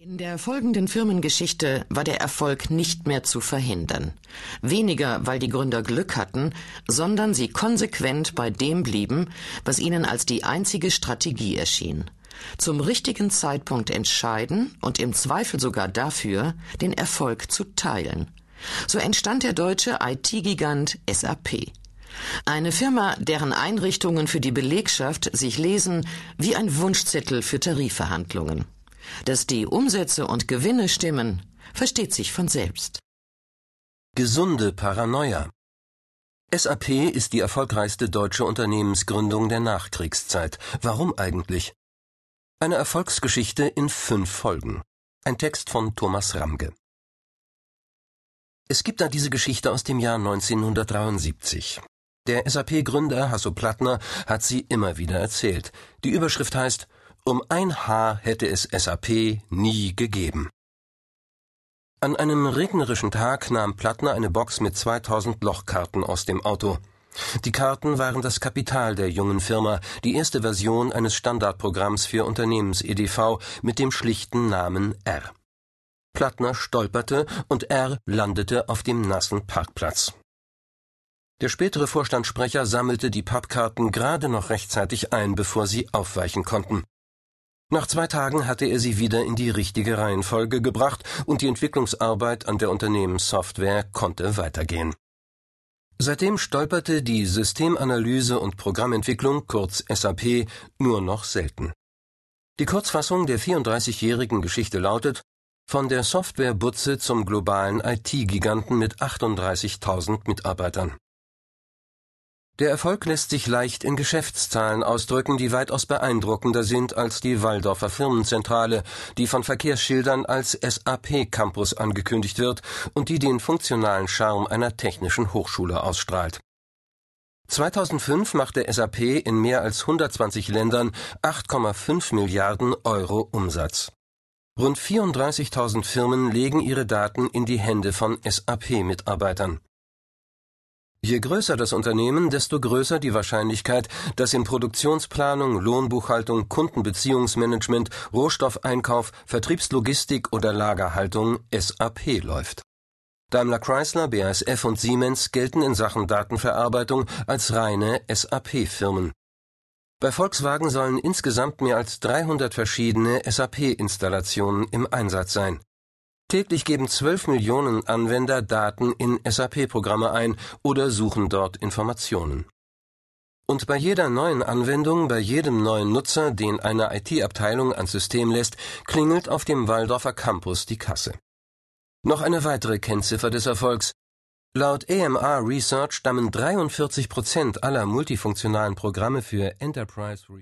In der folgenden Firmengeschichte war der Erfolg nicht mehr zu verhindern. Weniger, weil die Gründer Glück hatten, sondern sie konsequent bei dem blieben, was ihnen als die einzige Strategie erschien. Zum richtigen Zeitpunkt entscheiden und im Zweifel sogar dafür, den Erfolg zu teilen. So entstand der deutsche IT-Gigant SAP. Eine Firma, deren Einrichtungen für die Belegschaft sich lesen wie ein Wunschzettel für Tarifverhandlungen. Dass die Umsätze und Gewinne stimmen, versteht sich von selbst. Gesunde Paranoia. SAP ist die erfolgreichste deutsche Unternehmensgründung der Nachkriegszeit. Warum eigentlich? Eine Erfolgsgeschichte in fünf Folgen. Ein Text von Thomas Ramge. Es gibt da diese Geschichte aus dem Jahr 1973. Der SAP-Gründer Hasso Plattner hat sie immer wieder erzählt. Die Überschrift heißt um ein Haar hätte es SAP nie gegeben. An einem regnerischen Tag nahm Plattner eine Box mit 2000 Lochkarten aus dem Auto. Die Karten waren das Kapital der jungen Firma, die erste Version eines Standardprogramms für Unternehmens-EDV mit dem schlichten Namen R. Plattner stolperte und R landete auf dem nassen Parkplatz. Der spätere Vorstandssprecher sammelte die Pappkarten gerade noch rechtzeitig ein, bevor sie aufweichen konnten. Nach zwei Tagen hatte er sie wieder in die richtige Reihenfolge gebracht und die Entwicklungsarbeit an der Unternehmenssoftware konnte weitergehen. Seitdem stolperte die Systemanalyse und Programmentwicklung, kurz SAP, nur noch selten. Die Kurzfassung der 34-jährigen Geschichte lautet von der Softwarebutze zum globalen IT-Giganten mit 38.000 Mitarbeitern. Der Erfolg lässt sich leicht in Geschäftszahlen ausdrücken, die weitaus beeindruckender sind als die Waldorfer Firmenzentrale, die von Verkehrsschildern als SAP Campus angekündigt wird und die den funktionalen Charme einer technischen Hochschule ausstrahlt. 2005 machte SAP in mehr als 120 Ländern 8,5 Milliarden Euro Umsatz. Rund 34.000 Firmen legen ihre Daten in die Hände von SAP-Mitarbeitern. Je größer das Unternehmen, desto größer die Wahrscheinlichkeit, dass in Produktionsplanung, Lohnbuchhaltung, Kundenbeziehungsmanagement, Rohstoffeinkauf, Vertriebslogistik oder Lagerhaltung SAP läuft. Daimler Chrysler, BASF und Siemens gelten in Sachen Datenverarbeitung als reine SAP-Firmen. Bei Volkswagen sollen insgesamt mehr als 300 verschiedene SAP-Installationen im Einsatz sein. Täglich geben 12 Millionen Anwender Daten in SAP-Programme ein oder suchen dort Informationen. Und bei jeder neuen Anwendung, bei jedem neuen Nutzer, den eine IT-Abteilung ans System lässt, klingelt auf dem Waldorfer Campus die Kasse. Noch eine weitere Kennziffer des Erfolgs. Laut AMR Research stammen 43 Prozent aller multifunktionalen Programme für Enterprise